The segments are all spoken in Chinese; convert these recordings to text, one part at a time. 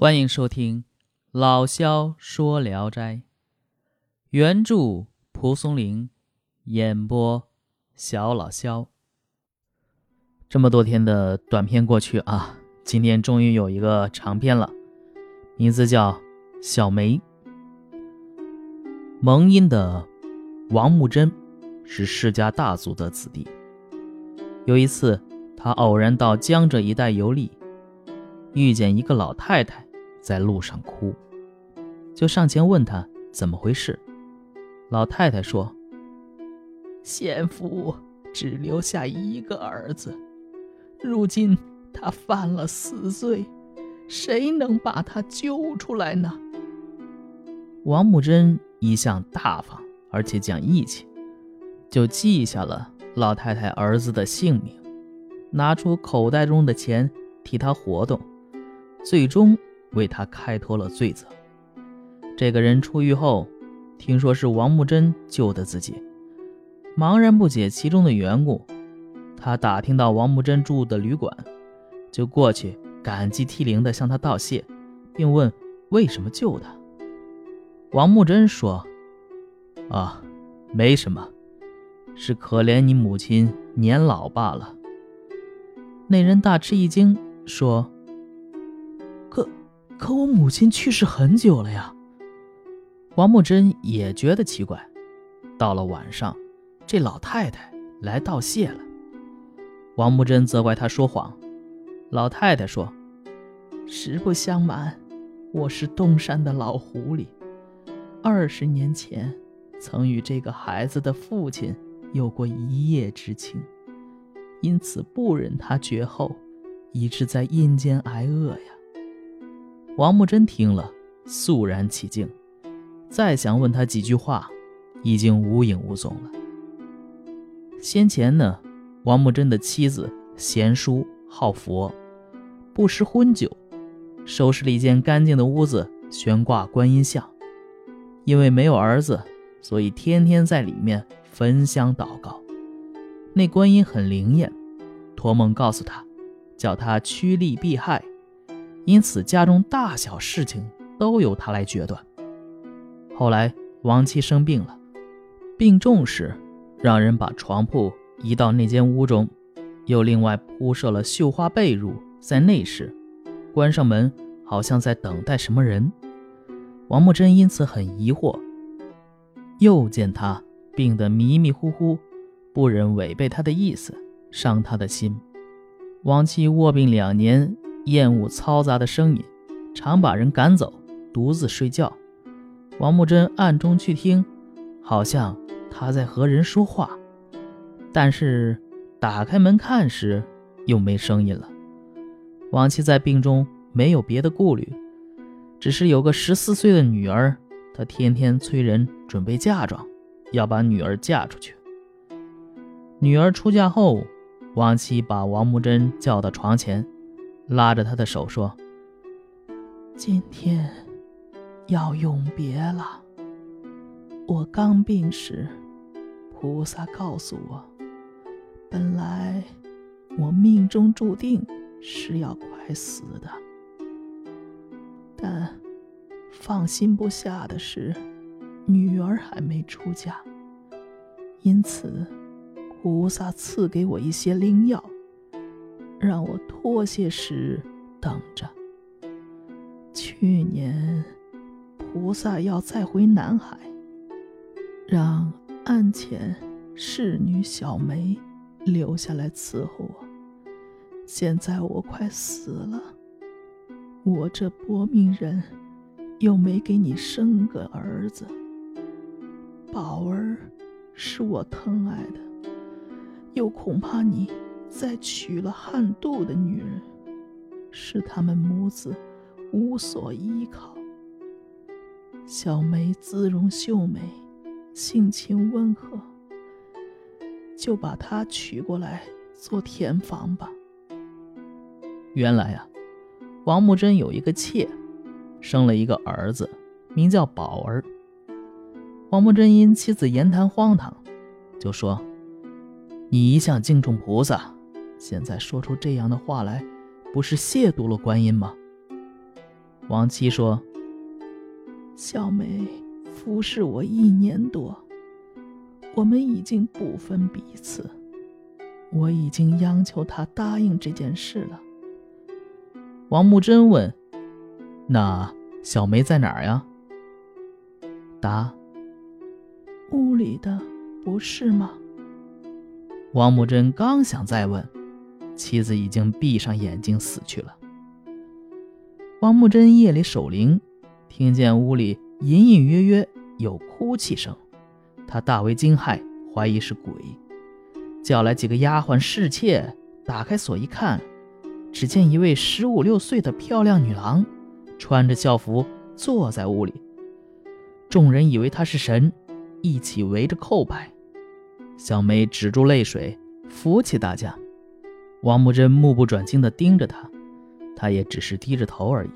欢迎收听《老萧说聊斋》，原著蒲松龄，演播小老萧。这么多天的短片过去啊，今天终于有一个长篇了，名字叫《小梅》。蒙阴的王木真是世家大族的子弟。有一次，他偶然到江浙一带游历，遇见一个老太太。在路上哭，就上前问他怎么回事。老太太说：“先夫只留下一个儿子，如今他犯了死罪，谁能把他救出来呢？”王木真一向大方，而且讲义气，就记下了老太太儿子的姓名，拿出口袋中的钱替他活动，最终。为他开脱了罪责。这个人出狱后，听说是王木真救的自己，茫然不解其中的缘故。他打听到王木真住的旅馆，就过去感激涕零地向他道谢，并问为什么救他。王木真说：“啊，没什么，是可怜你母亲年老罢了。”那人大吃一惊，说。可我母亲去世很久了呀。王木真也觉得奇怪。到了晚上，这老太太来道谢了。王木真责怪她说谎。老太太说：“实不相瞒，我是东山的老狐狸。二十年前，曾与这个孩子的父亲有过一夜之情，因此不忍他绝后，以致在阴间挨饿呀。”王木真听了，肃然起敬，再想问他几句话，已经无影无踪了。先前呢，王木真的妻子贤淑好佛，不食荤酒，收拾了一间干净的屋子，悬挂观音像。因为没有儿子，所以天天在里面焚香祷告。那观音很灵验，托梦告诉他，叫他趋利避害。因此，家中大小事情都由他来决断。后来，亡妻生病了，病重时，让人把床铺移到那间屋中，又另外铺设了绣花被褥在内室，关上门，好像在等待什么人。王木真因此很疑惑，又见他病得迷迷糊糊，不忍违背他的意思，伤他的心。亡妻卧病两年。厌恶嘈杂的声音，常把人赶走，独自睡觉。王木真暗中去听，好像他在和人说话，但是打开门看时，又没声音了。王妻在病中没有别的顾虑，只是有个十四岁的女儿，她天天催人准备嫁妆，要把女儿嫁出去。女儿出嫁后，王妻把王木真叫到床前。拉着他的手说：“今天要永别了。我刚病时，菩萨告诉我，本来我命中注定是要快死的。但放心不下的是，女儿还没出嫁，因此菩萨赐给我一些灵药。”让我脱些时等着。去年，菩萨要再回南海，让案前侍女小梅留下来伺候我。现在我快死了，我这薄命人又没给你生个儿子，宝儿是我疼爱的，又恐怕你。再娶了汉度的女人，使他们母子无所依靠。小梅姿容秀美，性情温和，就把她娶过来做田房吧。原来啊，王木真有一个妾，生了一个儿子，名叫宝儿。王木真因妻子言谈荒唐，就说：“你一向敬重菩萨。”现在说出这样的话来，不是亵渎了观音吗？王七说：“小梅服侍我一年多，我们已经不分彼此。我已经央求她答应这件事了。”王木真问：“那小梅在哪儿呀？”答：“屋里的，不是吗？”王木真刚想再问，妻子已经闭上眼睛死去了。王木真夜里守灵，听见屋里隐隐约约有哭泣声，他大为惊骇，怀疑是鬼，叫来几个丫鬟侍妾，打开锁一看，只见一位十五六岁的漂亮女郎，穿着校服坐在屋里。众人以为她是神，一起围着叩拜。小梅止住泪水，扶起大家。王木真目不转睛地盯着他，他也只是低着头而已。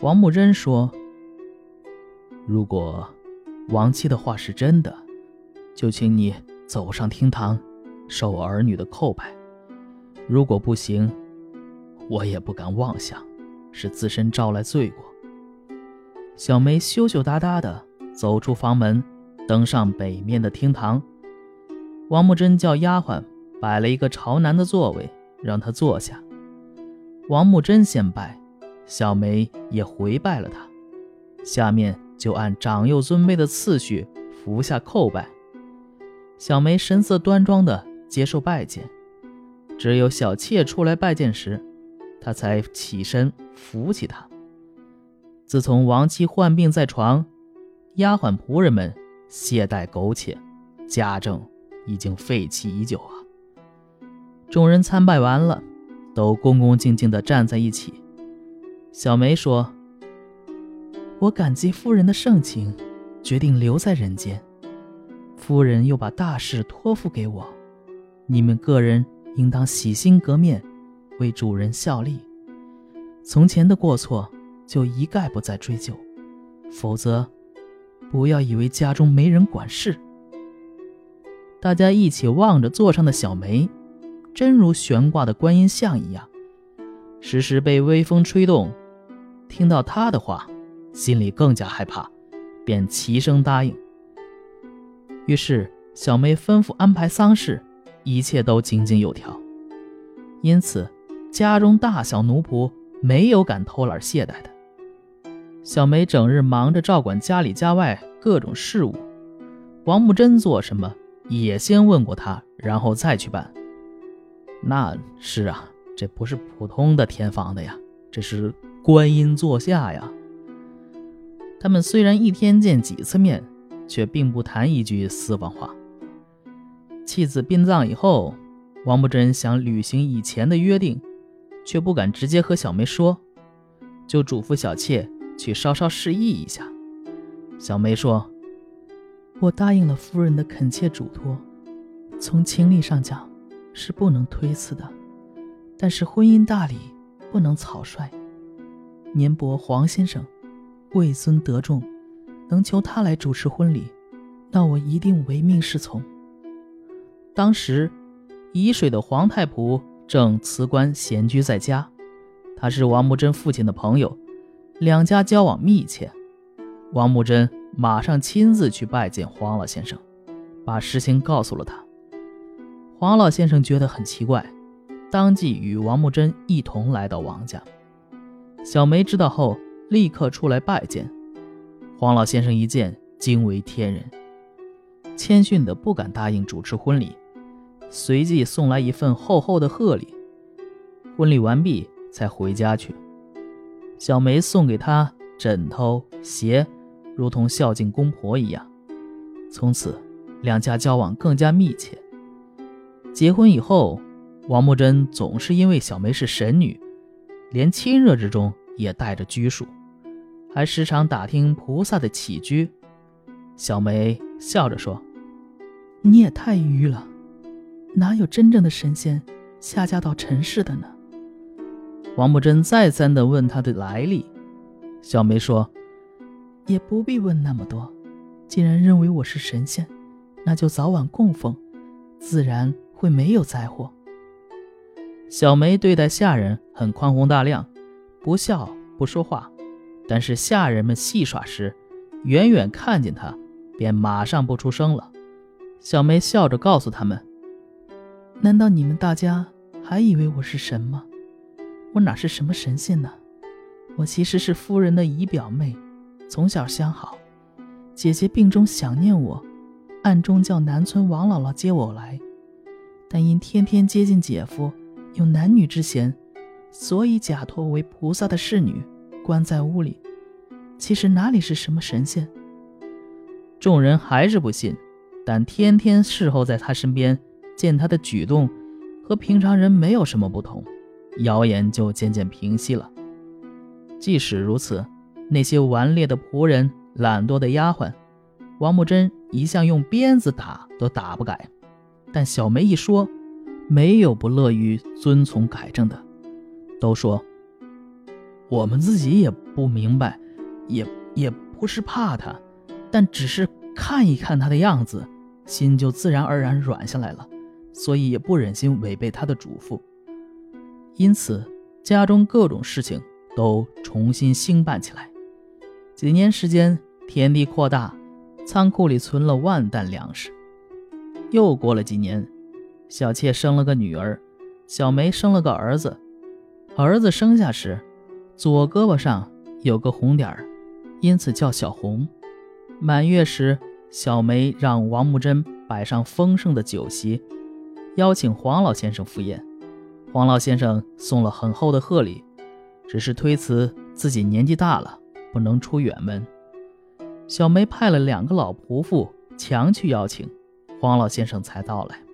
王木真说：“如果王妻的话是真的，就请你走上厅堂，受儿女的叩拜。如果不行，我也不敢妄想，是自身招来罪过。”小梅羞羞答答地走出房门，登上北面的厅堂。王木真叫丫鬟摆了一个朝南的座位，让他坐下。王木真先拜，小梅也回拜了他。下面就按长幼尊卑的次序服下叩拜。小梅神色端庄地接受拜见，只有小妾出来拜见时，她才起身扶起她。自从王妻患病在床，丫鬟仆人们懈怠苟且，家政。已经废弃已久啊！众人参拜完了，都恭恭敬敬地站在一起。小梅说：“我感激夫人的盛情，决定留在人间。夫人又把大事托付给我，你们个人应当洗心革面，为主人效力。从前的过错就一概不再追究，否则，不要以为家中没人管事。”大家一起望着座上的小梅，真如悬挂的观音像一样，时时被微风吹动。听到他的话，心里更加害怕，便齐声答应。于是小梅吩咐安排丧事，一切都井井有条。因此，家中大小奴仆没有敢偷懒懈怠的。小梅整日忙着照管家里家外各种事务，王木真做什么？也先问过他，然后再去办。那是啊，这不是普通的填房的呀，这是观音座下呀。他们虽然一天见几次面，却并不谈一句私房话。妻子殡葬以后，王木真想履行以前的约定，却不敢直接和小梅说，就嘱咐小妾去稍稍示意一下。小梅说。我答应了夫人的恳切嘱托，从情理上讲是不能推辞的，但是婚姻大礼不能草率。年伯黄先生位尊得重，能求他来主持婚礼，那我一定唯命是从。当时，沂水的黄太仆正辞官闲居在家，他是王木真父亲的朋友，两家交往密切。王木真。马上亲自去拜见黄老先生，把实情告诉了他。黄老先生觉得很奇怪，当即与王木真一同来到王家。小梅知道后，立刻出来拜见。黄老先生一见，惊为天人，谦逊的不敢答应主持婚礼，随即送来一份厚厚的贺礼。婚礼完毕，才回家去。小梅送给他枕头、鞋。如同孝敬公婆一样，从此两家交往更加密切。结婚以后，王木真总是因为小梅是神女，连亲热之中也带着拘束，还时常打听菩萨的起居。小梅笑着说：“你也太迂了，哪有真正的神仙下嫁到尘世的呢？”王木真再三地问她的来历，小梅说。也不必问那么多，既然认为我是神仙，那就早晚供奉，自然会没有灾祸。小梅对待下人很宽宏大量，不笑不说话，但是下人们戏耍时，远远看见他，便马上不出声了。小梅笑着告诉他们：“难道你们大家还以为我是神吗？我哪是什么神仙呢？我其实是夫人的姨表妹，从小相好。姐姐病中想念我，暗中叫南村王姥姥接我来，但因天天接近姐夫，有男女之嫌。”所以假托为菩萨的侍女，关在屋里。其实哪里是什么神仙？众人还是不信，但天天侍候在他身边，见他的举动和平常人没有什么不同，谣言就渐渐平息了。即使如此，那些顽劣的仆人、懒惰的丫鬟，王木真一向用鞭子打都打不改。但小梅一说，没有不乐于遵从改正的。都说，我们自己也不明白，也也不是怕他，但只是看一看他的样子，心就自然而然软下来了，所以也不忍心违背他的嘱咐。因此，家中各种事情都重新兴办起来。几年时间，田地扩大，仓库里存了万担粮食。又过了几年，小妾生了个女儿，小梅生了个儿子。儿子生下时，左胳膊上有个红点儿，因此叫小红。满月时，小梅让王木真摆上丰盛的酒席，邀请黄老先生赴宴。黄老先生送了很厚的贺礼，只是推辞自己年纪大了，不能出远门。小梅派了两个老仆妇强去邀请，黄老先生才到来。